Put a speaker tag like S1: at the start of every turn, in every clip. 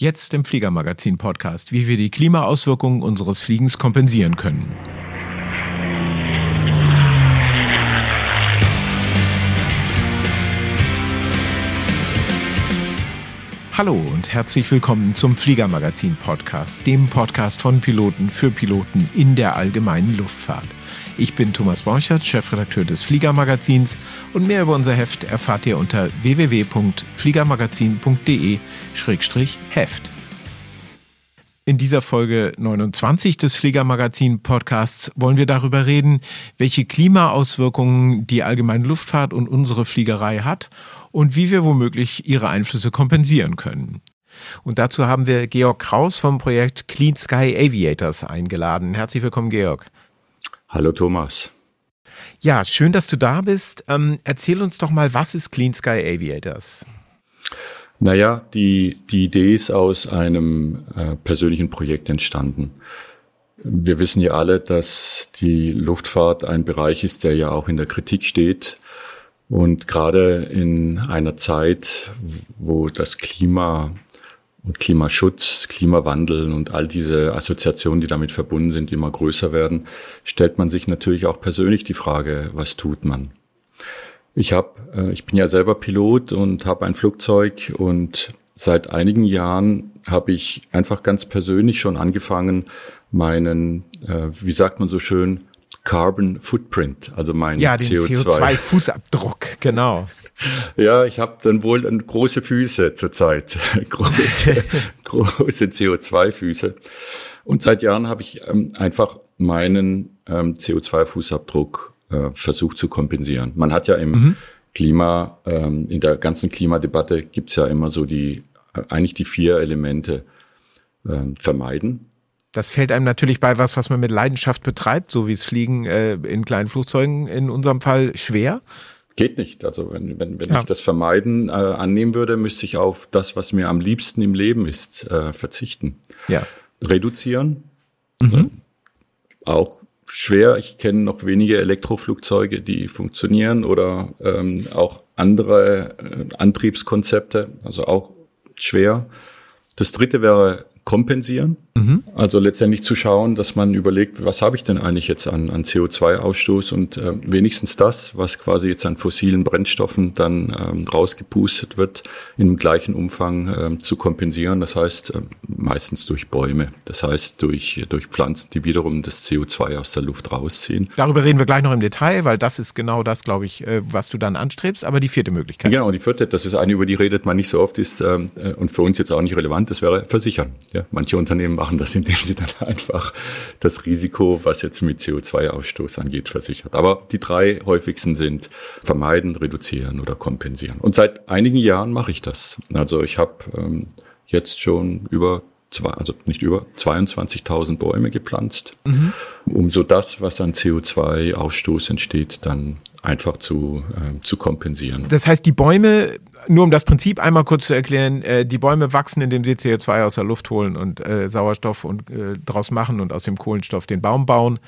S1: Jetzt im Fliegermagazin-Podcast, wie wir die Klimaauswirkungen unseres Fliegens kompensieren können. Hallo und herzlich willkommen zum Fliegermagazin Podcast, dem Podcast von Piloten für Piloten in der allgemeinen Luftfahrt. Ich bin Thomas Borchert, Chefredakteur des Fliegermagazins und mehr über unser Heft erfahrt ihr unter www.fliegermagazin.de-heft. In dieser Folge 29 des Fliegermagazin Podcasts wollen wir darüber reden, welche Klimaauswirkungen die allgemeine Luftfahrt und unsere Fliegerei hat und wie wir womöglich ihre Einflüsse kompensieren können. Und dazu haben wir Georg Kraus vom Projekt Clean Sky Aviators eingeladen. Herzlich willkommen, Georg.
S2: Hallo, Thomas.
S1: Ja, schön, dass du da bist. Ähm, erzähl uns doch mal, was ist Clean Sky Aviators?
S2: Naja, die, die Idee ist aus einem äh, persönlichen Projekt entstanden. Wir wissen ja alle, dass die Luftfahrt ein Bereich ist, der ja auch in der Kritik steht. Und gerade in einer Zeit, wo das Klima und Klimaschutz, Klimawandel und all diese Assoziationen, die damit verbunden sind, immer größer werden, stellt man sich natürlich auch persönlich die Frage, was tut man? Ich habe, äh, ich bin ja selber Pilot und habe ein Flugzeug und seit einigen Jahren habe ich einfach ganz persönlich schon angefangen, meinen, äh, wie sagt man so schön, Carbon Footprint, also mein
S1: ja, CO2. CO2-Fußabdruck, genau.
S2: Ja, ich habe dann wohl große Füße zurzeit, große, große CO2-Füße. Und seit Jahren habe ich ähm, einfach meinen ähm, CO2-Fußabdruck äh, versucht zu kompensieren. Man hat ja im mhm. Klima, ähm, in der ganzen Klimadebatte gibt's ja immer so die, äh, eigentlich die vier Elemente äh, vermeiden,
S1: das fällt einem natürlich bei was, was man mit Leidenschaft betreibt, so wie es Fliegen äh, in kleinen Flugzeugen in unserem Fall schwer.
S2: Geht nicht. Also wenn, wenn, wenn ja. ich das Vermeiden äh, annehmen würde, müsste ich auf das, was mir am liebsten im Leben ist, äh, verzichten.
S1: Ja.
S2: Reduzieren. Mhm. auch schwer. Ich kenne noch wenige Elektroflugzeuge, die funktionieren oder ähm, auch andere äh, Antriebskonzepte, also auch schwer. Das dritte wäre kompensieren. Mhm. Also letztendlich zu schauen, dass man überlegt, was habe ich denn eigentlich jetzt an, an CO2-Ausstoß und äh, wenigstens das, was quasi jetzt an fossilen Brennstoffen dann ähm, rausgepustet wird, im gleichen Umfang ähm, zu kompensieren. Das heißt äh, meistens durch Bäume, das heißt durch, durch Pflanzen, die wiederum das CO2 aus der Luft rausziehen.
S1: Darüber reden wir gleich noch im Detail, weil das ist genau das, glaube ich, äh, was du dann anstrebst. Aber die vierte Möglichkeit.
S2: Genau, die vierte, das ist eine, über die redet man nicht so oft, ist ähm, äh, und für uns jetzt auch nicht relevant, das wäre versichern. Ja, manche Unternehmen machen das, indem sie dann einfach das Risiko, was jetzt mit CO2-Ausstoß angeht, versichert. Aber die drei häufigsten sind vermeiden, reduzieren oder kompensieren. Und seit einigen Jahren mache ich das. Also ich habe ähm, jetzt schon über zwei, also nicht über 22.000 Bäume gepflanzt, mhm. um so das, was an CO2-Ausstoß entsteht, dann einfach zu, äh, zu kompensieren.
S1: Das heißt, die Bäume nur um das Prinzip einmal kurz zu erklären, äh, die Bäume wachsen, indem sie CO2 aus der Luft holen und äh, Sauerstoff und äh, draus machen und aus dem Kohlenstoff den Baum bauen,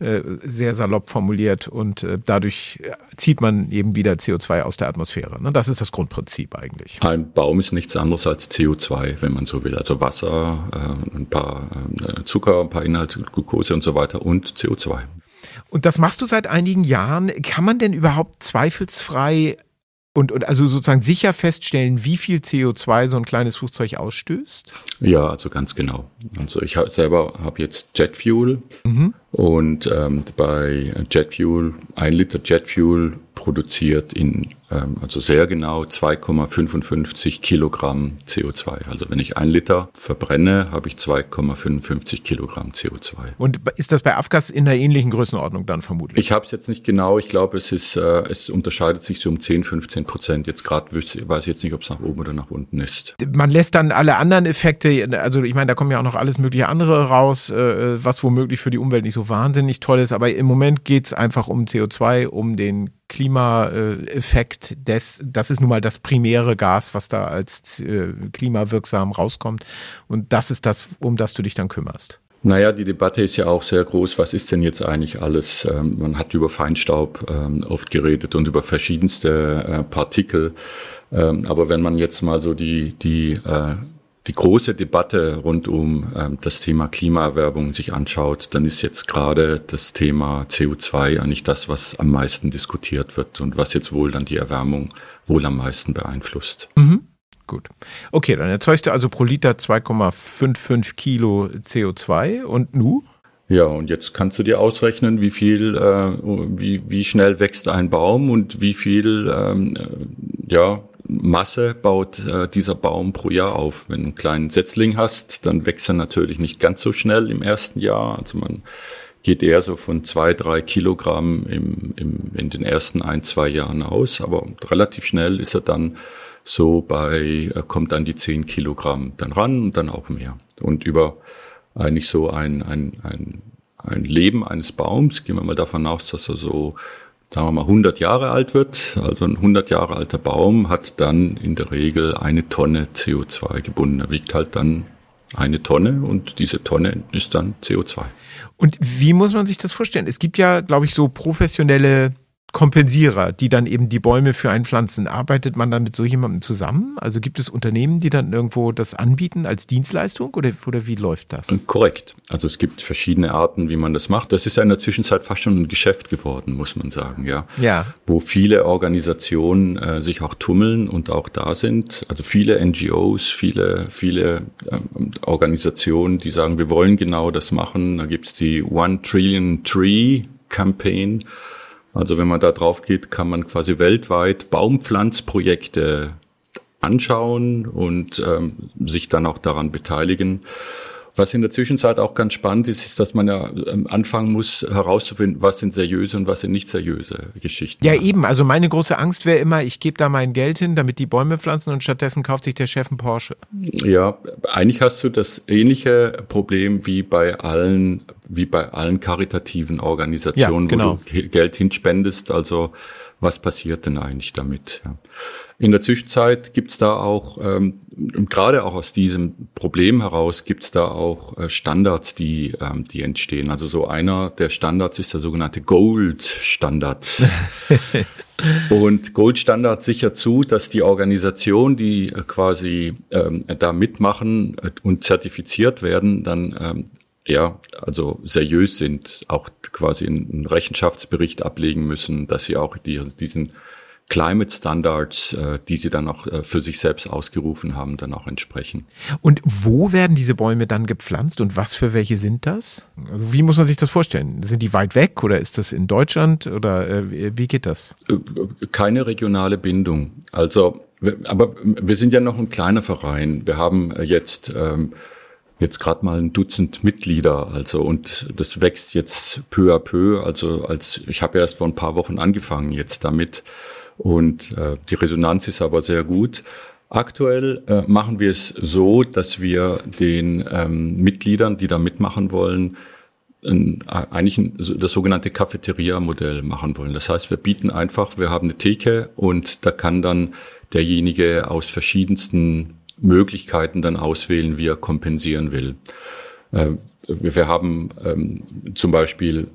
S1: äh, sehr salopp formuliert und äh, dadurch zieht man eben wieder CO2 aus der Atmosphäre. Ne? Das ist das Grundprinzip eigentlich.
S2: Ein Baum ist nichts anderes als CO2, wenn man so will. Also Wasser, äh, ein paar Zucker, ein paar Inhalte, Glucose und so weiter und CO2.
S1: Und das machst du seit einigen Jahren. Kann man denn überhaupt zweifelsfrei und, und also sozusagen sicher feststellen, wie viel CO2 so ein kleines Flugzeug ausstößt?
S2: Ja, also ganz genau. Also ich selber habe jetzt Jetfuel mhm. Und ähm, bei Jetfuel, ein Liter Jetfuel produziert in ähm, also sehr genau 2,55 Kilogramm CO2. Also wenn ich ein Liter verbrenne, habe ich 2,55 Kilogramm CO2.
S1: Und ist das bei Afgas in der ähnlichen Größenordnung dann vermutlich?
S2: Ich habe es jetzt nicht genau. Ich glaube, es ist, äh, es unterscheidet sich so um 10, 15 Prozent. Jetzt gerade weiß ich jetzt nicht, ob es nach oben oder nach unten ist.
S1: Man lässt dann alle anderen Effekte, also ich meine, da kommen ja auch noch alles mögliche andere raus, äh, was womöglich für die Umwelt nicht so wahnsinnig toll ist. Aber im Moment geht es einfach um CO2, um den Klimaeffekt des, das ist nun mal das primäre Gas, was da als äh, klimawirksam rauskommt. Und das ist das, um das du dich dann kümmerst.
S2: Naja, die Debatte ist ja auch sehr groß. Was ist denn jetzt eigentlich alles? Ähm, man hat über Feinstaub ähm, oft geredet und über verschiedenste äh, Partikel. Ähm, aber wenn man jetzt mal so die, die, äh, die große Debatte rund um ähm, das Thema Klimaerwerbung sich anschaut, dann ist jetzt gerade das Thema CO2 eigentlich das, was am meisten diskutiert wird und was jetzt wohl dann die Erwärmung wohl am meisten beeinflusst.
S1: Mhm. Gut. Okay, dann erzeugst du also pro Liter 2,55 Kilo CO2 und nu?
S2: Ja, und jetzt kannst du dir ausrechnen, wie viel, äh, wie, wie schnell wächst ein Baum und wie viel ähm, äh, ja, Masse baut äh, dieser Baum pro Jahr auf. Wenn du einen kleinen Setzling hast, dann wächst er natürlich nicht ganz so schnell im ersten Jahr. Also man geht eher so von zwei, drei Kilogramm im, im, in den ersten ein, zwei Jahren aus, aber relativ schnell ist er dann so bei, äh, kommt dann die zehn Kilogramm dann ran und dann auch mehr. Und über eigentlich so ein, ein, ein, ein Leben eines Baums, gehen wir mal davon aus, dass er so, sagen wir mal, 100 Jahre alt wird. Also ein 100 Jahre alter Baum hat dann in der Regel eine Tonne CO2 gebunden. Er wiegt halt dann eine Tonne und diese Tonne ist dann CO2.
S1: Und wie muss man sich das vorstellen? Es gibt ja, glaube ich, so professionelle Kompensierer, die dann eben die Bäume für einen pflanzen. Arbeitet man dann mit so jemandem zusammen? Also gibt es Unternehmen, die dann irgendwo das anbieten als Dienstleistung oder, oder wie läuft das?
S2: Korrekt. Also es gibt verschiedene Arten, wie man das macht. Das ist ja in der Zwischenzeit fast schon ein Geschäft geworden, muss man sagen, ja.
S1: Ja.
S2: Wo viele Organisationen äh, sich auch tummeln und auch da sind. Also viele NGOs, viele, viele ähm, Organisationen, die sagen, wir wollen genau das machen. Da gibt's die One Trillion Tree Campaign also wenn man da drauf geht, kann man quasi weltweit Baumpflanzprojekte anschauen und ähm, sich dann auch daran beteiligen. Was in der Zwischenzeit auch ganz spannend ist, ist, dass man ja ähm, anfangen muss herauszufinden, was sind seriöse und was sind nicht seriöse Geschichten.
S1: Ja, eben. Also meine große Angst wäre immer, ich gebe da mein Geld hin, damit die Bäume pflanzen und stattdessen kauft sich der Chef einen Porsche.
S2: Ja, eigentlich hast du das ähnliche Problem wie bei allen, wie bei allen karitativen Organisationen, ja, genau. wo du Geld hinspendest. Also was passiert denn eigentlich damit? Ja. In der Zwischenzeit gibt's da auch, ähm, gerade auch aus diesem Problem heraus, gibt's da auch äh, Standards, die, ähm, die entstehen. Also so einer der Standards ist der sogenannte Gold-Standard. Und Gold-Standard sichert zu, dass die Organisationen, die äh, quasi ähm, da mitmachen äh, und zertifiziert werden, dann ähm, ja, also seriös sind, auch quasi einen Rechenschaftsbericht ablegen müssen, dass sie auch die, diesen Climate Standards, äh, die sie dann auch äh, für sich selbst ausgerufen haben, dann auch entsprechen.
S1: Und wo werden diese Bäume dann gepflanzt und was für welche sind das? Also wie muss man sich das vorstellen? Sind die weit weg oder ist das in Deutschland oder äh, wie geht das?
S2: Keine regionale Bindung. Also, aber wir sind ja noch ein kleiner Verein. Wir haben jetzt ähm, jetzt gerade mal ein Dutzend Mitglieder, also und das wächst jetzt peu à peu. Also als ich habe erst vor ein paar Wochen angefangen jetzt damit und äh, die Resonanz ist aber sehr gut. Aktuell äh, machen wir es so, dass wir den ähm, Mitgliedern, die da mitmachen wollen, ein, eigentlich ein, das sogenannte Cafeteria-Modell machen wollen. Das heißt, wir bieten einfach, wir haben eine Theke und da kann dann derjenige aus verschiedensten Möglichkeiten dann auswählen, wie er kompensieren will. Äh, wir haben ähm, zum Beispiel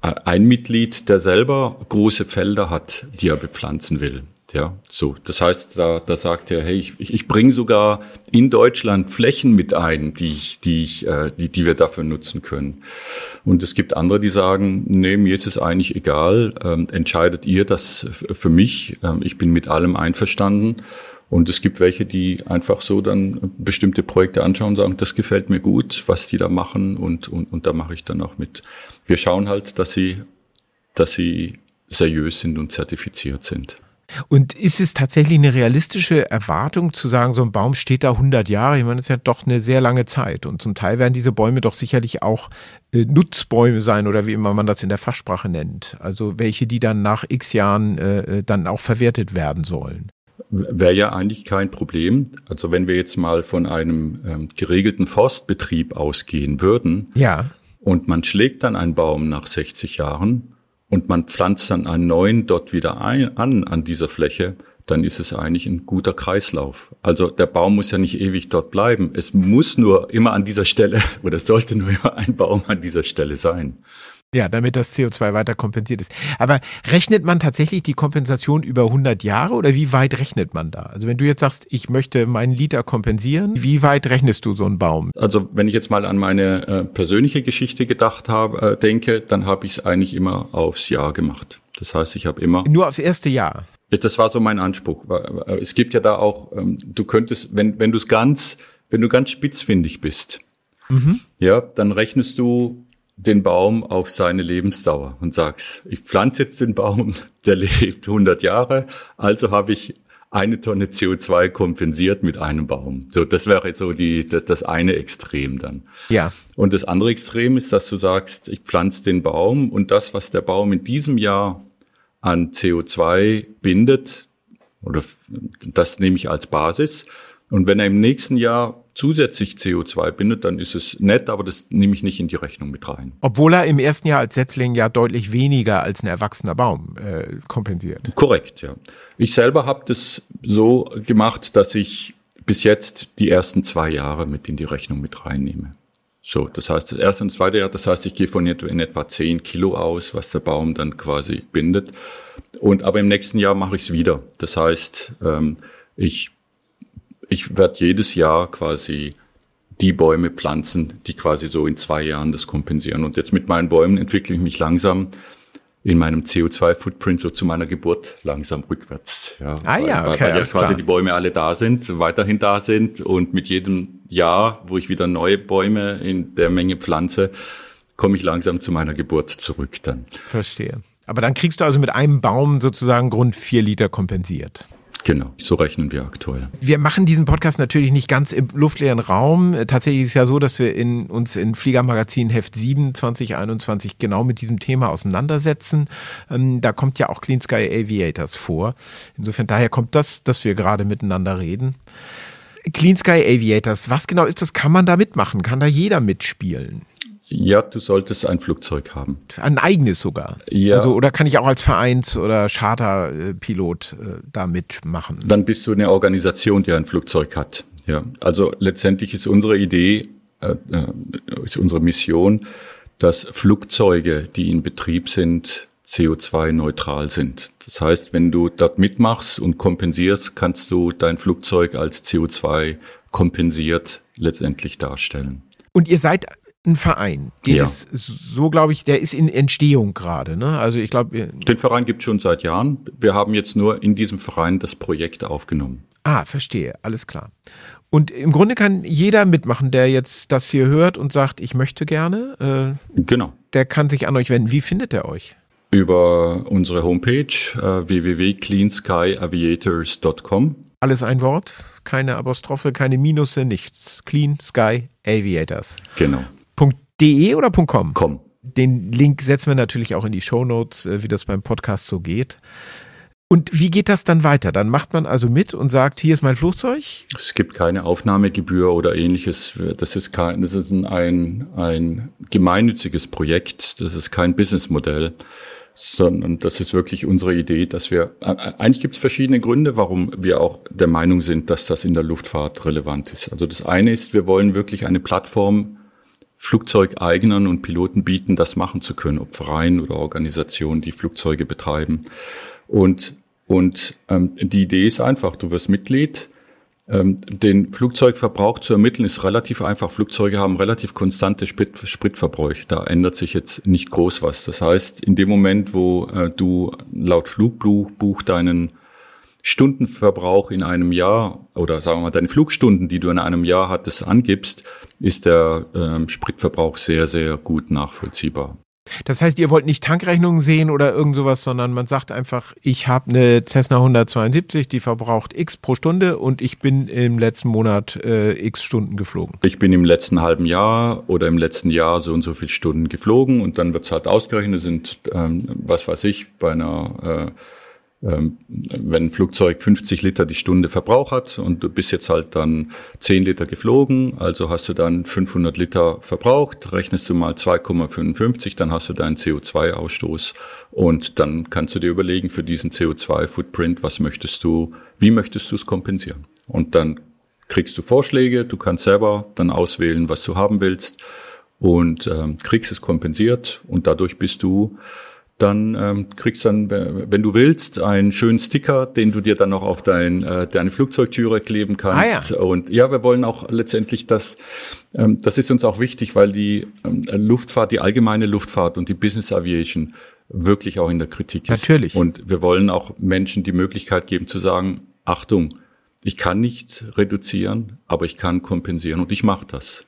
S2: ein Mitglied, der selber große Felder hat, die er bepflanzen will. Ja, so. Das heißt, da, da sagt er, hey, ich, ich bringe sogar in Deutschland Flächen mit ein, die ich, die ich, äh, die, die wir dafür nutzen können. Und es gibt andere, die sagen, nee, mir ist es eigentlich egal, ähm, entscheidet ihr das für mich, ähm, ich bin mit allem einverstanden. Und es gibt welche, die einfach so dann bestimmte Projekte anschauen und sagen, das gefällt mir gut, was die da machen und, und, und da mache ich dann auch mit. Wir schauen halt, dass sie, dass sie seriös sind und zertifiziert sind.
S1: Und ist es tatsächlich eine realistische Erwartung zu sagen, so ein Baum steht da 100 Jahre? Ich meine, das ist ja doch eine sehr lange Zeit. Und zum Teil werden diese Bäume doch sicherlich auch äh, Nutzbäume sein oder wie immer man das in der Fachsprache nennt. Also welche, die dann nach x Jahren äh, äh dann auch verwertet werden sollen
S2: wäre ja eigentlich kein Problem. Also wenn wir jetzt mal von einem ähm, geregelten Forstbetrieb ausgehen würden
S1: ja.
S2: und man schlägt dann einen Baum nach 60 Jahren und man pflanzt dann einen neuen dort wieder ein, an, an dieser Fläche, dann ist es eigentlich ein guter Kreislauf. Also der Baum muss ja nicht ewig dort bleiben. Es muss nur immer an dieser Stelle oder es sollte nur immer ein Baum an dieser Stelle sein.
S1: Ja, damit das CO2 weiter kompensiert ist. Aber rechnet man tatsächlich die Kompensation über 100 Jahre oder wie weit rechnet man da? Also wenn du jetzt sagst, ich möchte meinen Liter kompensieren, wie weit rechnest du so einen Baum?
S2: Also wenn ich jetzt mal an meine äh, persönliche Geschichte gedacht habe, äh, denke, dann habe ich es eigentlich immer aufs Jahr gemacht. Das heißt, ich habe immer
S1: nur aufs erste Jahr.
S2: Das war so mein Anspruch. Es gibt ja da auch, ähm, du könntest, wenn wenn du es ganz, wenn du ganz spitzfindig bist, mhm. ja, dann rechnest du den Baum auf seine Lebensdauer und sagst, ich pflanze jetzt den Baum, der lebt 100 Jahre, also habe ich eine Tonne CO2 kompensiert mit einem Baum. So, das wäre so die, das eine Extrem dann.
S1: Ja.
S2: Und das andere Extrem ist, dass du sagst, ich pflanze den Baum und das, was der Baum in diesem Jahr an CO2 bindet, oder das nehme ich als Basis. Und wenn er im nächsten Jahr zusätzlich CO2 bindet, dann ist es nett, aber das nehme ich nicht in die Rechnung mit rein.
S1: Obwohl er im ersten Jahr als Setzling ja deutlich weniger als ein erwachsener Baum äh, kompensiert.
S2: Korrekt, ja. Ich selber habe das so gemacht, dass ich bis jetzt die ersten zwei Jahre mit in die Rechnung mit reinnehme. So, das heißt, das erste und zweite Jahr, das heißt, ich gehe von in etwa 10 Kilo aus, was der Baum dann quasi bindet. Und aber im nächsten Jahr mache ich es wieder. Das heißt, ähm, ich ich werde jedes Jahr quasi die Bäume pflanzen, die quasi so in zwei Jahren das kompensieren. Und jetzt mit meinen Bäumen entwickle ich mich langsam in meinem CO2-Footprint so zu meiner Geburt langsam rückwärts.
S1: Ja, ah weil, ja,
S2: okay, weil, weil ja quasi klar. die Bäume alle da sind, weiterhin da sind und mit jedem Jahr, wo ich wieder neue Bäume in der Menge pflanze, komme ich langsam zu meiner Geburt zurück dann.
S1: Verstehe. Aber dann kriegst du also mit einem Baum sozusagen Grund vier Liter kompensiert.
S2: Genau, so rechnen wir aktuell.
S1: Wir machen diesen Podcast natürlich nicht ganz im luftleeren Raum. Tatsächlich ist es ja so, dass wir in, uns in Fliegermagazin Heft 7 2021 genau mit diesem Thema auseinandersetzen. Ähm, da kommt ja auch Clean Sky Aviators vor. Insofern daher kommt das, dass wir gerade miteinander reden. Clean Sky Aviators, was genau ist das? Kann man da mitmachen? Kann da jeder mitspielen?
S2: Ja, du solltest ein Flugzeug haben.
S1: Ein eigenes sogar. Ja. Also, oder kann ich auch als Vereins- oder Charterpilot äh, da mitmachen?
S2: Dann bist du eine Organisation, die ein Flugzeug hat. Ja. Also letztendlich ist unsere Idee, äh, äh ist unsere Mission, dass Flugzeuge, die in Betrieb sind, CO2-neutral sind. Das heißt, wenn du dort mitmachst und kompensierst, kannst du dein Flugzeug als CO2 kompensiert letztendlich darstellen.
S1: Und ihr seid ein Verein. Den ja. ist so, glaube ich, der ist in Entstehung gerade. Ne? Also ich glaube.
S2: Den Verein gibt es schon seit Jahren. Wir haben jetzt nur in diesem Verein das Projekt aufgenommen.
S1: Ah, verstehe, alles klar. Und im Grunde kann jeder mitmachen, der jetzt das hier hört und sagt, ich möchte gerne.
S2: Äh, genau.
S1: Der kann sich an euch wenden. Wie findet er euch?
S2: Über unsere Homepage äh, www.cleanskyaviators.com.
S1: Alles ein Wort, keine Apostrophe, keine Minusse, nichts. Clean Sky Aviators.
S2: Genau.
S1: .de oder .com?
S2: Com.
S1: Den Link setzen wir natürlich auch in die Show Notes, äh, wie das beim Podcast so geht. Und wie geht das dann weiter? Dann macht man also mit und sagt, hier ist mein Flugzeug?
S2: Es gibt keine Aufnahmegebühr oder ähnliches. Das ist kein, das ist ein, ein gemeinnütziges Projekt. Das ist kein Businessmodell, sondern das ist wirklich unsere Idee, dass wir, äh, eigentlich gibt es verschiedene Gründe, warum wir auch der Meinung sind, dass das in der Luftfahrt relevant ist. Also das eine ist, wir wollen wirklich eine Plattform Flugzeugeignern und Piloten bieten, das machen zu können, ob Vereinen oder Organisationen, die Flugzeuge betreiben. Und, und ähm, die Idee ist einfach, du wirst Mitglied. Ähm, den Flugzeugverbrauch zu ermitteln ist relativ einfach. Flugzeuge haben relativ konstante Sprit, Spritverbräuche. Da ändert sich jetzt nicht groß was. Das heißt, in dem Moment, wo äh, du laut Flugbuch deinen Stundenverbrauch in einem Jahr oder sagen wir mal deine Flugstunden, die du in einem Jahr hattest, angibst, ist der ähm, Spritverbrauch sehr, sehr gut nachvollziehbar.
S1: Das heißt, ihr wollt nicht Tankrechnungen sehen oder irgend sowas, sondern man sagt einfach, ich habe eine Cessna 172, die verbraucht X pro Stunde und ich bin im letzten Monat äh, X Stunden geflogen.
S2: Ich bin im letzten halben Jahr oder im letzten Jahr so und so viele Stunden geflogen und dann wird es halt ausgerechnet, sind, ähm, was weiß ich, bei einer äh, wenn ein Flugzeug 50 Liter die Stunde Verbrauch hat und du bist jetzt halt dann 10 Liter geflogen, also hast du dann 500 Liter verbraucht, rechnest du mal 2,55, dann hast du deinen CO2-Ausstoß und dann kannst du dir überlegen für diesen CO2-Footprint, was möchtest du, wie möchtest du es kompensieren? Und dann kriegst du Vorschläge, du kannst selber dann auswählen, was du haben willst und ähm, kriegst es kompensiert und dadurch bist du dann ähm, kriegst dann, wenn du willst, einen schönen Sticker, den du dir dann noch auf dein, äh, deine Flugzeugtüre kleben kannst. Ah, ja. Und ja, wir wollen auch letztendlich das, ähm, das ist uns auch wichtig, weil die ähm, Luftfahrt, die allgemeine Luftfahrt und die Business Aviation wirklich auch in der Kritik
S1: ist. Natürlich.
S2: Und wir wollen auch Menschen die Möglichkeit geben zu sagen, Achtung, ich kann nicht reduzieren, aber ich kann kompensieren und ich mache das.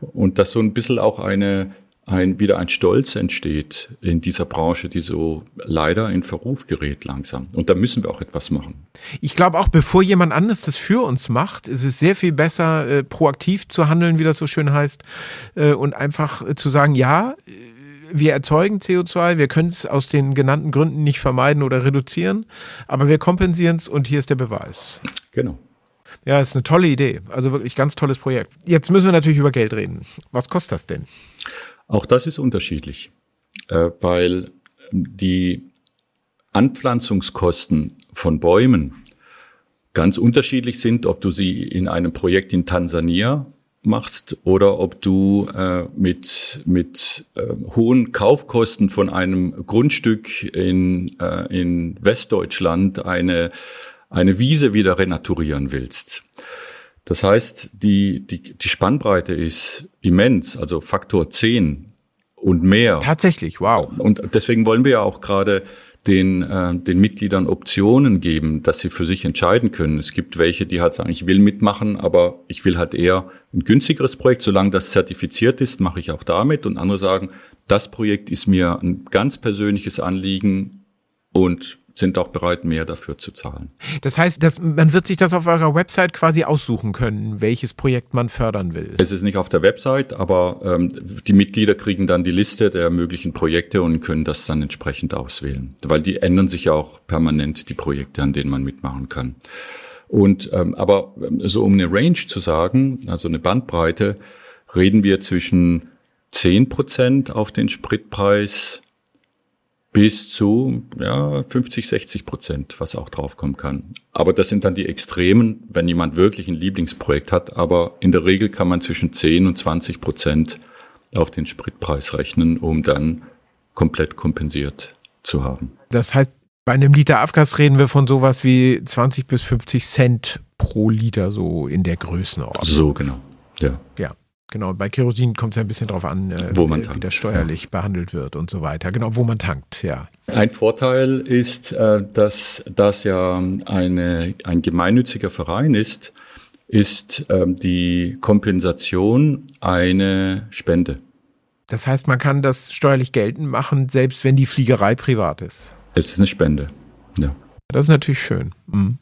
S2: Und dass so ein bisschen auch eine ein, wieder ein Stolz entsteht in dieser Branche, die so leider in Verruf gerät langsam. Und da müssen wir auch etwas machen.
S1: Ich glaube auch, bevor jemand anderes das für uns macht, ist es sehr viel besser, äh, proaktiv zu handeln, wie das so schön heißt, äh, und einfach äh, zu sagen, ja, wir erzeugen CO2, wir können es aus den genannten Gründen nicht vermeiden oder reduzieren, aber wir kompensieren es und hier ist der Beweis.
S2: Genau.
S1: Ja, ist eine tolle Idee. Also wirklich ganz tolles Projekt. Jetzt müssen wir natürlich über Geld reden. Was kostet das denn?
S2: Auch das ist unterschiedlich, äh, weil die Anpflanzungskosten von Bäumen ganz unterschiedlich sind, ob du sie in einem Projekt in Tansania machst oder ob du äh, mit, mit äh, hohen Kaufkosten von einem Grundstück in, äh, in Westdeutschland eine, eine Wiese wieder renaturieren willst. Das heißt, die, die, die Spannbreite ist immens, also Faktor 10 und mehr.
S1: Tatsächlich, wow.
S2: Und deswegen wollen wir ja auch gerade den, äh, den Mitgliedern Optionen geben, dass sie für sich entscheiden können. Es gibt welche, die halt sagen, ich will mitmachen, aber ich will halt eher ein günstigeres Projekt. Solange das zertifiziert ist, mache ich auch damit. Und andere sagen, das Projekt ist mir ein ganz persönliches Anliegen und sind auch bereit, mehr dafür zu zahlen.
S1: Das heißt, dass, man wird sich das auf eurer Website quasi aussuchen können, welches Projekt man fördern will.
S2: Es ist nicht auf der Website, aber ähm, die Mitglieder kriegen dann die Liste der möglichen Projekte und können das dann entsprechend auswählen. Weil die ändern sich ja auch permanent, die Projekte, an denen man mitmachen kann. Und ähm, aber ähm, so um eine Range zu sagen, also eine Bandbreite, reden wir zwischen 10 Prozent auf den Spritpreis bis zu ja, 50, 60 Prozent, was auch draufkommen kann. Aber das sind dann die Extremen, wenn jemand wirklich ein Lieblingsprojekt hat. Aber in der Regel kann man zwischen 10 und 20 Prozent auf den Spritpreis rechnen, um dann komplett kompensiert zu haben.
S1: Das heißt, bei einem Liter Abgas reden wir von sowas wie 20 bis 50 Cent pro Liter, so in der Größenordnung.
S2: So, genau. Ja.
S1: Ja. Genau, bei Kerosin kommt es ja ein bisschen drauf an, äh, wo man wie, wie das steuerlich ja. behandelt wird und so weiter. Genau, wo man tankt, ja.
S2: Ein Vorteil ist, äh, dass das ja eine, ein gemeinnütziger Verein ist, ist ähm, die Kompensation eine Spende.
S1: Das heißt, man kann das steuerlich geltend machen, selbst wenn die Fliegerei privat ist.
S2: Es ist eine Spende, ja.
S1: Das ist natürlich schön. Mhm.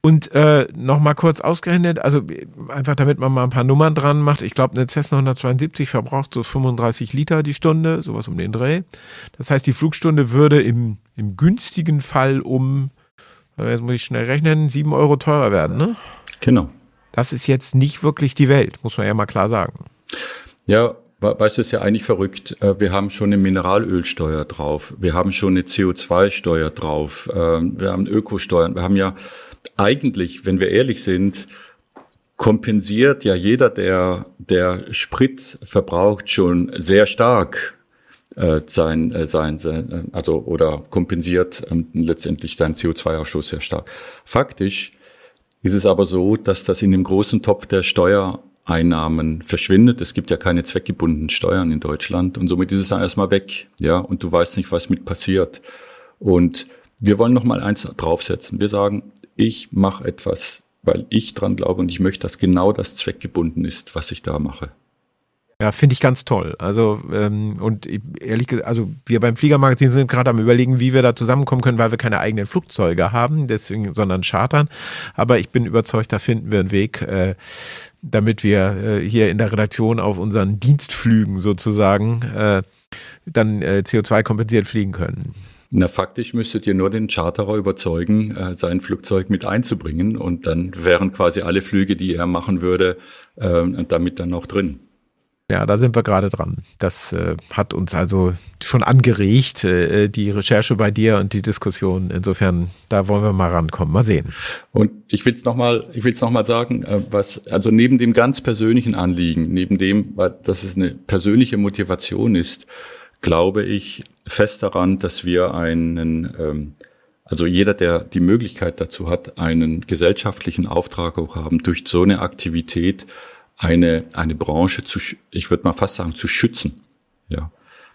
S1: Und äh, nochmal kurz ausgerechnet, also einfach damit man mal ein paar Nummern dran macht. Ich glaube, eine Cessna 172 verbraucht so 35 Liter die Stunde, sowas um den Dreh. Das heißt, die Flugstunde würde im, im günstigen Fall um, jetzt muss ich schnell rechnen, 7 Euro teurer werden, ne?
S2: Genau.
S1: Das ist jetzt nicht wirklich die Welt, muss man ja mal klar sagen.
S2: Ja, Weißt du, ist ja eigentlich verrückt. Äh, wir haben schon eine Mineralölsteuer drauf. Wir haben schon eine CO2-Steuer drauf. Ähm, wir haben Ökosteuern. Wir haben ja eigentlich, wenn wir ehrlich sind, kompensiert ja jeder, der, der Sprit verbraucht, schon sehr stark äh, sein, äh, sein, sein, äh, also oder kompensiert ähm, letztendlich deinen CO2-Ausstoß sehr stark. Faktisch ist es aber so, dass das in dem großen Topf der Steuereinnahmen verschwindet. Es gibt ja keine zweckgebundenen Steuern in Deutschland und somit ist es dann erstmal weg, ja, und du weißt nicht, was mit passiert. Und wir wollen noch mal eins draufsetzen. Wir sagen, ich mache etwas, weil ich dran glaube und ich möchte, dass genau das zweckgebunden ist, was ich da mache.
S1: Ja, finde ich ganz toll. Also, ähm, und ehrlich gesagt, also wir beim Fliegermagazin sind gerade am überlegen, wie wir da zusammenkommen können, weil wir keine eigenen Flugzeuge haben, deswegen, sondern chartern. Aber ich bin überzeugt, da finden wir einen Weg, äh, damit wir äh, hier in der Redaktion auf unseren Dienstflügen sozusagen äh, dann äh, CO2 kompensiert fliegen können.
S2: Na, faktisch müsstet ihr nur den Charterer überzeugen, äh, sein Flugzeug mit einzubringen und dann wären quasi alle Flüge, die er machen würde, äh, damit dann auch drin.
S1: Ja, da sind wir gerade dran. Das äh, hat uns also schon angeregt, äh, die Recherche bei dir und die Diskussion. Insofern, da wollen wir mal rankommen. Mal sehen.
S2: Und ich will es nochmal, ich will es nochmal sagen, äh, was, also neben dem ganz persönlichen Anliegen, neben dem, dass es eine persönliche Motivation ist, glaube ich fest daran, dass wir einen, ähm, also jeder, der die Möglichkeit dazu hat, einen gesellschaftlichen Auftrag auch haben, durch so eine Aktivität eine, eine Branche zu, ich würde mal fast sagen, zu schützen. Ja.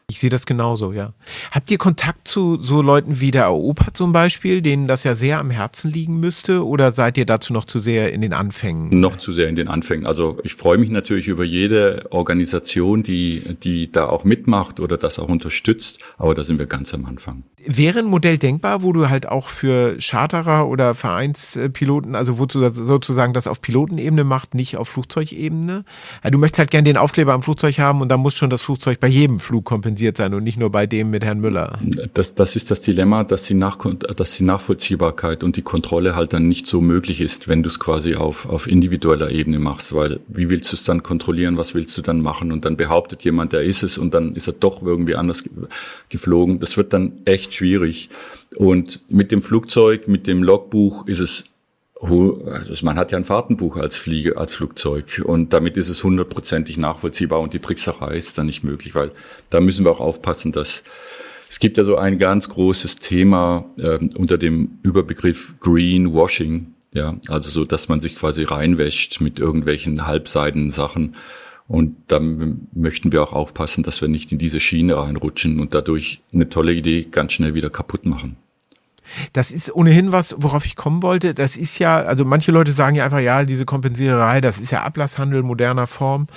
S1: Ich sehe das genauso, ja. Habt ihr Kontakt zu so Leuten wie der Opa zum Beispiel, denen das ja sehr am Herzen liegen müsste? Oder seid ihr dazu noch zu sehr in den Anfängen?
S2: Noch zu sehr in den Anfängen. Also ich freue mich natürlich über jede Organisation, die, die da auch mitmacht oder das auch unterstützt. Aber da sind wir ganz am Anfang.
S1: Wäre ein Modell denkbar, wo du halt auch für Charterer oder Vereinspiloten, also wozu sozusagen das auf Pilotenebene macht, nicht auf Flugzeugebene? Du möchtest halt gerne den Aufkleber am Flugzeug haben und dann muss schon das Flugzeug bei jedem Flug kompensieren kompensiert sein und nicht nur bei dem mit Herrn Müller.
S2: Das, das ist das Dilemma, dass die, Nach dass die Nachvollziehbarkeit und die Kontrolle halt dann nicht so möglich ist, wenn du es quasi auf, auf individueller Ebene machst, weil wie willst du es dann kontrollieren, was willst du dann machen und dann behauptet jemand, der ist es und dann ist er doch irgendwie anders geflogen. Das wird dann echt schwierig. Und mit dem Flugzeug, mit dem Logbuch ist es also man hat ja ein Fahrtenbuch als Fliege, als Flugzeug und damit ist es hundertprozentig nachvollziehbar und die Trickserei ist dann nicht möglich, weil da müssen wir auch aufpassen, dass es gibt ja so ein ganz großes Thema äh, unter dem Überbegriff Greenwashing, ja, also so, dass man sich quasi reinwäscht mit irgendwelchen halbseiden Sachen. Und da möchten wir auch aufpassen, dass wir nicht in diese Schiene reinrutschen und dadurch eine tolle Idee ganz schnell wieder kaputt machen.
S1: Das ist ohnehin was, worauf ich kommen wollte. Das ist ja, also manche Leute sagen ja einfach, ja, diese Kompensiererei, das ist ja Ablasshandel moderner Form.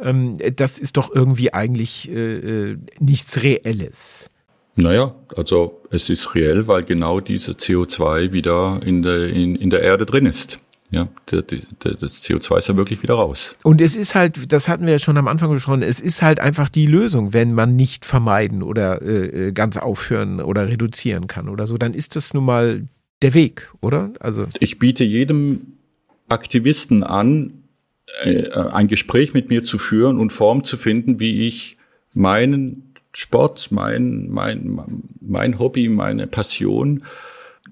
S1: Ähm, das ist doch irgendwie eigentlich äh, äh nichts Reelles.
S2: Naja, also es ist reell, weil genau diese CO2 wieder in der, in, in der Erde drin ist. Ja, der, der, das CO2 ist ja wirklich wieder raus.
S1: Und es ist halt, das hatten wir ja schon am Anfang gesprochen, es ist halt einfach die Lösung, wenn man nicht vermeiden oder äh, äh, ganz aufhören oder reduzieren kann oder so, dann ist das nun mal der Weg, oder?
S2: Also ich biete jedem Aktivisten an, äh, ein Gespräch mit mir zu führen und Form zu finden, wie ich meinen Sport, mein, mein, mein Hobby, meine Passion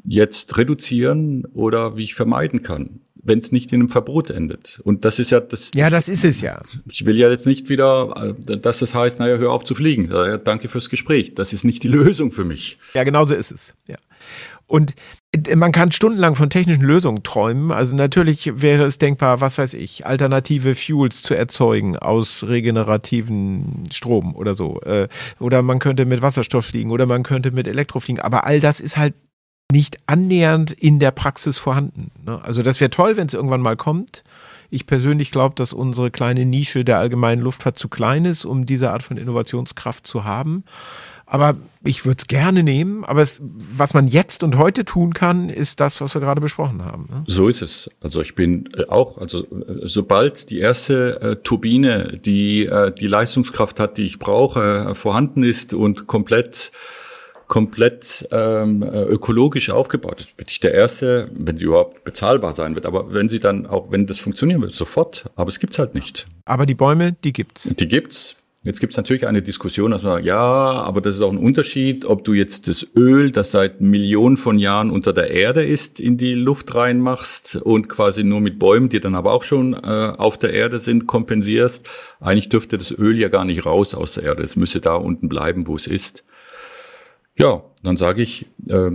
S2: jetzt reduzieren oder wie ich vermeiden kann wenn es nicht in einem Verbot endet. Und das ist ja das.
S1: Ja, das ist es ja.
S2: Ich will ja jetzt nicht wieder, äh, dass es heißt, naja, hör auf zu fliegen. Ja, danke fürs Gespräch. Das ist nicht die Lösung für mich.
S1: Ja, genau so ist es. Ja. Und äh, man kann stundenlang von technischen Lösungen träumen. Also natürlich wäre es denkbar, was weiß ich, alternative Fuels zu erzeugen aus regenerativen Strom oder so. Äh, oder man könnte mit Wasserstoff fliegen oder man könnte mit Elektro fliegen. Aber all das ist halt nicht annähernd in der Praxis vorhanden. Ne? Also das wäre toll, wenn es irgendwann mal kommt. Ich persönlich glaube, dass unsere kleine Nische der allgemeinen Luftfahrt zu klein ist, um diese Art von Innovationskraft zu haben. Aber ich würde es gerne nehmen. Aber es, was man jetzt und heute tun kann, ist das, was wir gerade besprochen haben. Ne?
S2: So ist es. Also ich bin äh, auch, also äh, sobald die erste äh, Turbine, die äh, die Leistungskraft hat, die ich brauche, äh, vorhanden ist und komplett komplett ähm, äh, ökologisch aufgebaut ist, bin ich der Erste, wenn sie überhaupt bezahlbar sein wird. Aber wenn sie dann auch, wenn das funktionieren wird, sofort. Aber es gibt's halt nicht.
S1: Aber die Bäume, die gibt's.
S2: Die gibt's. Jetzt gibt's natürlich eine Diskussion, dass man sagt, ja, aber das ist auch ein Unterschied, ob du jetzt das Öl, das seit Millionen von Jahren unter der Erde ist, in die Luft reinmachst und quasi nur mit Bäumen, die dann aber auch schon äh, auf der Erde sind, kompensierst. Eigentlich dürfte das Öl ja gar nicht raus aus der Erde. Es müsste da unten bleiben, wo es ist. Ja, dann sage ich, äh,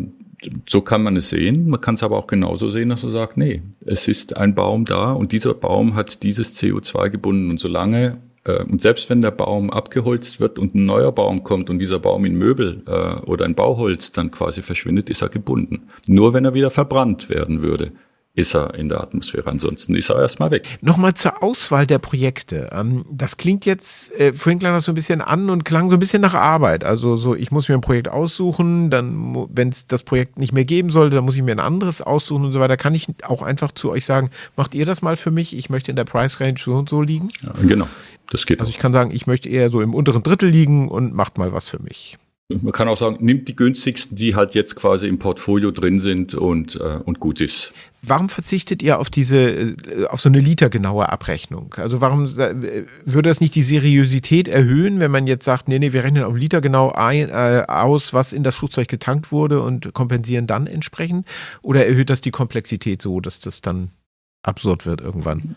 S2: so kann man es sehen. Man kann es aber auch genauso sehen, dass man sagt, nee, es ist ein Baum da und dieser Baum hat dieses CO2 gebunden und solange äh, und selbst wenn der Baum abgeholzt wird und ein neuer Baum kommt und dieser Baum in Möbel äh, oder in Bauholz dann quasi verschwindet, ist er gebunden. Nur wenn er wieder verbrannt werden würde ist er in der Atmosphäre. Ansonsten ist er erstmal weg.
S1: Nochmal zur Auswahl der Projekte. Ähm, das klingt jetzt, äh, vorhin klang das so ein bisschen an und klang so ein bisschen nach Arbeit. Also so, ich muss mir ein Projekt aussuchen, dann, wenn es das Projekt nicht mehr geben sollte, dann muss ich mir ein anderes aussuchen und so weiter. Kann ich auch einfach zu euch sagen, macht ihr das mal für mich? Ich möchte in der Price Range so und so liegen.
S2: Ja, genau. Das geht.
S1: Also ich kann sagen, ich möchte eher so im unteren Drittel liegen und macht mal was für mich.
S2: Man kann auch sagen, nimmt die günstigsten, die halt jetzt quasi im Portfolio drin sind und, äh, und gut ist.
S1: Warum verzichtet ihr auf diese, äh, auf so eine litergenaue Abrechnung? Also warum äh, würde das nicht die Seriosität erhöhen, wenn man jetzt sagt, nee, nee, wir rechnen auf Liter genau ein, äh, aus, was in das Flugzeug getankt wurde und kompensieren dann entsprechend? Oder erhöht das die Komplexität so, dass das dann absurd wird irgendwann.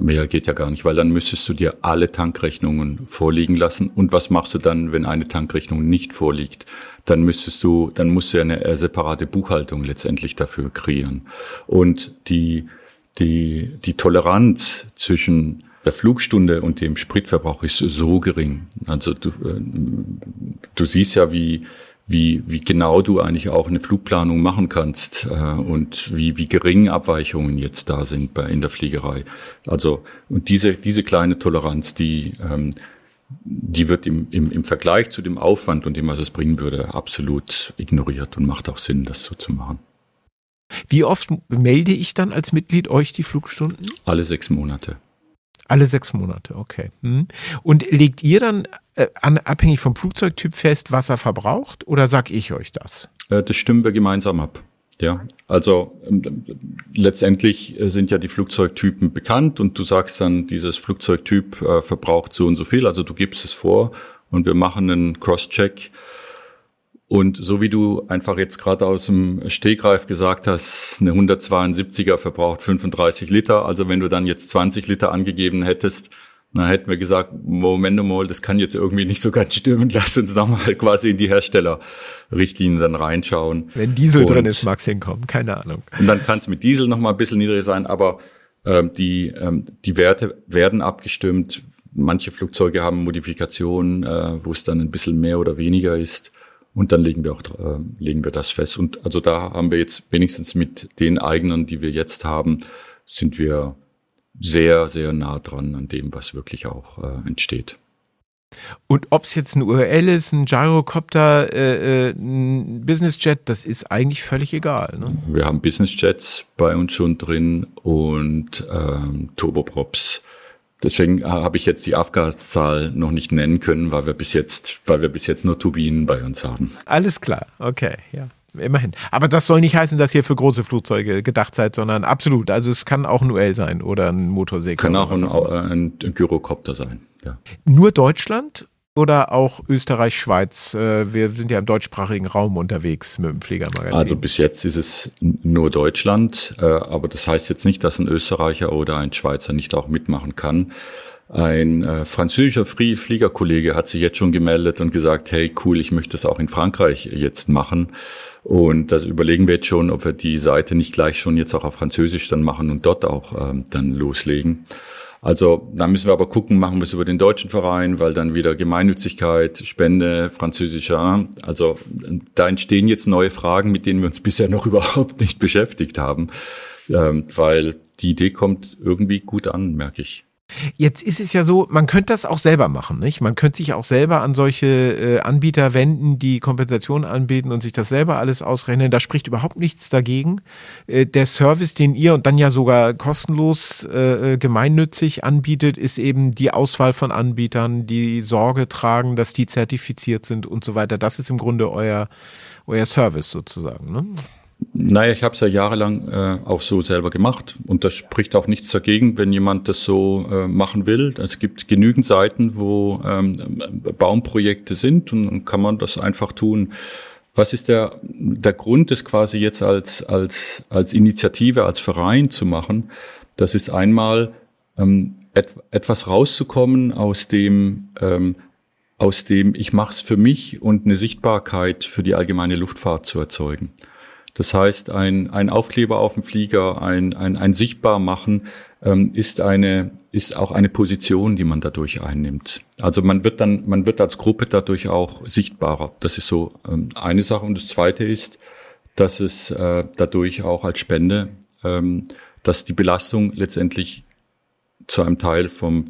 S2: Mehr geht ja gar nicht, weil dann müsstest du dir alle Tankrechnungen vorliegen lassen. Und was machst du dann, wenn eine Tankrechnung nicht vorliegt? Dann müsstest du, dann musst du ja eine separate Buchhaltung letztendlich dafür kreieren. Und die, die, die Toleranz zwischen der Flugstunde und dem Spritverbrauch ist so gering. Also du, äh, du siehst ja, wie, wie, wie genau du eigentlich auch eine Flugplanung machen kannst äh, und wie, wie gering Abweichungen jetzt da sind bei, in der Fliegerei. Also und diese, diese kleine Toleranz, die, ähm, die wird im, im, im Vergleich zu dem Aufwand und dem, was es bringen würde, absolut ignoriert und macht auch Sinn, das so zu machen.
S1: Wie oft melde ich dann als Mitglied euch die Flugstunden?
S2: Alle sechs Monate.
S1: Alle sechs Monate, okay. Hm. Und legt ihr dann äh, an, abhängig vom Flugzeugtyp fest, was er verbraucht, oder sag ich euch das?
S2: Äh, das stimmen wir gemeinsam ab. Ja, also ähm, letztendlich äh, sind ja die Flugzeugtypen bekannt und du sagst dann, dieses Flugzeugtyp äh, verbraucht so und so viel, also du gibst es vor und wir machen einen Cross-Check und so wie du einfach jetzt gerade aus dem Stegreif gesagt hast, eine 172er verbraucht 35 Liter. Also wenn du dann jetzt 20 Liter angegeben hättest, dann hätten wir gesagt, Moment mal, das kann jetzt irgendwie nicht so ganz stimmen. Lass uns nochmal quasi in die Herstellerrichtlinien dann reinschauen.
S1: Wenn Diesel und, drin ist, mag es hinkommen, keine Ahnung.
S2: Und dann kann es mit Diesel nochmal ein bisschen niedriger sein, aber ähm, die, ähm, die Werte werden abgestimmt. Manche Flugzeuge haben Modifikationen, äh, wo es dann ein bisschen mehr oder weniger ist. Und dann legen wir auch äh, legen wir das fest. Und also da haben wir jetzt wenigstens mit den eigenen, die wir jetzt haben, sind wir sehr, sehr nah dran an dem, was wirklich auch äh, entsteht.
S1: Und ob es jetzt ein URL ist, ein Gyrocopter, äh, äh, ein Businessjet, das ist eigentlich völlig egal. Ne?
S2: Wir haben Businessjets bei uns schon drin und ähm, Turboprops Deswegen habe ich jetzt die Abgaszahl noch nicht nennen können, weil wir bis jetzt, weil wir bis jetzt nur Turbinen bei uns haben.
S1: Alles klar, okay, ja. Immerhin. Aber das soll nicht heißen, dass ihr für große Flugzeuge gedacht seid, sondern absolut. Also es kann auch ein UL sein oder ein Motorsegler.
S2: Kann auch ein, ein, ein Gyrocopter sein. Ja.
S1: Nur Deutschland oder auch Österreich, Schweiz? Äh, wir sind ja im deutschsprachigen Raum unterwegs mit dem Fliegermagazin.
S2: Also bis jetzt ist es nur Deutschland, äh, aber das heißt jetzt nicht, dass ein Österreicher oder ein Schweizer nicht auch mitmachen kann. Ein äh, französischer Fliegerkollege hat sich jetzt schon gemeldet und gesagt, hey cool, ich möchte das auch in Frankreich jetzt machen. Und das überlegen wir jetzt schon, ob wir die Seite nicht gleich schon jetzt auch auf Französisch dann machen und dort auch ähm, dann loslegen. Also da müssen wir aber gucken, machen wir es über den deutschen Verein, weil dann wieder Gemeinnützigkeit, Spende, französischer. Also da entstehen jetzt neue Fragen, mit denen wir uns bisher noch überhaupt nicht beschäftigt haben, ähm, weil die Idee kommt irgendwie gut an, merke ich.
S1: Jetzt ist es ja so, man könnte das auch selber machen, nicht? Man könnte sich auch selber an solche äh, Anbieter wenden, die Kompensation anbieten und sich das selber alles ausrechnen. Da spricht überhaupt nichts dagegen. Äh, der Service, den ihr und dann ja sogar kostenlos äh, äh gemeinnützig anbietet, ist eben die Auswahl von Anbietern, die Sorge tragen, dass die zertifiziert sind und so weiter. Das ist im Grunde euer, euer Service sozusagen. Ne?
S2: Naja, ich habe es ja jahrelang äh, auch so selber gemacht und da spricht auch nichts dagegen, wenn jemand das so äh, machen will. Es gibt genügend Seiten, wo ähm, Baumprojekte sind und dann kann man das einfach tun. Was ist der, der Grund, das quasi jetzt als, als, als Initiative, als Verein zu machen? Das ist einmal ähm, et, etwas rauszukommen aus dem, ähm, aus dem ich mache es für mich und eine Sichtbarkeit für die allgemeine Luftfahrt zu erzeugen. Das heißt, ein, ein Aufkleber auf dem Flieger, ein, ein, ein Sichtbarmachen ähm, ist eine ist auch eine Position, die man dadurch einnimmt. Also man wird dann man wird als Gruppe dadurch auch sichtbarer. Das ist so ähm, eine Sache. Und das Zweite ist, dass es äh, dadurch auch als Spende, ähm, dass die Belastung letztendlich zu einem Teil vom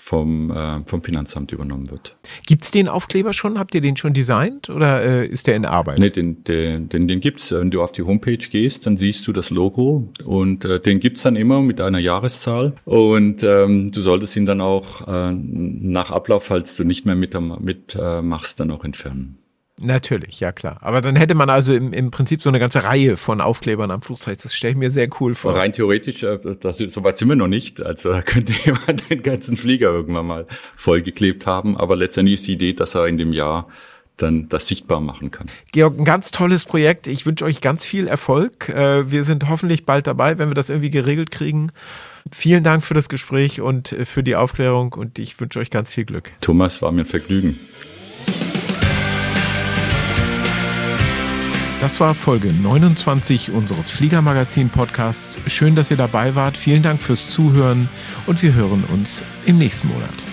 S2: vom, äh, vom Finanzamt übernommen wird.
S1: Gibt es den Aufkleber schon? Habt ihr den schon designt oder äh, ist der in Arbeit?
S2: Nee, den, den, den, den gibt's. Wenn du auf die Homepage gehst, dann siehst du das Logo und äh, den gibt's dann immer mit einer Jahreszahl und ähm, du solltest ihn dann auch äh, nach Ablauf, falls du nicht mehr mit, mit äh, machst, dann auch entfernen.
S1: Natürlich, ja klar. Aber dann hätte man also im, im Prinzip so eine ganze Reihe von Aufklebern am Flugzeug. Das stelle ich mir sehr cool vor.
S2: Rein theoretisch, äh, das, so weit sind wir noch nicht. Also da könnte jemand den ganzen Flieger irgendwann mal vollgeklebt haben. Aber letztendlich ist die Idee, dass er in dem Jahr dann das sichtbar machen kann.
S1: Georg, ein ganz tolles Projekt. Ich wünsche euch ganz viel Erfolg. Äh, wir sind hoffentlich bald dabei, wenn wir das irgendwie geregelt kriegen. Vielen Dank für das Gespräch und äh, für die Aufklärung und ich wünsche euch ganz viel Glück.
S2: Thomas, war mir ein Vergnügen.
S1: Das war Folge 29 unseres Fliegermagazin-Podcasts. Schön, dass ihr dabei wart. Vielen Dank fürs Zuhören und wir hören uns im nächsten Monat.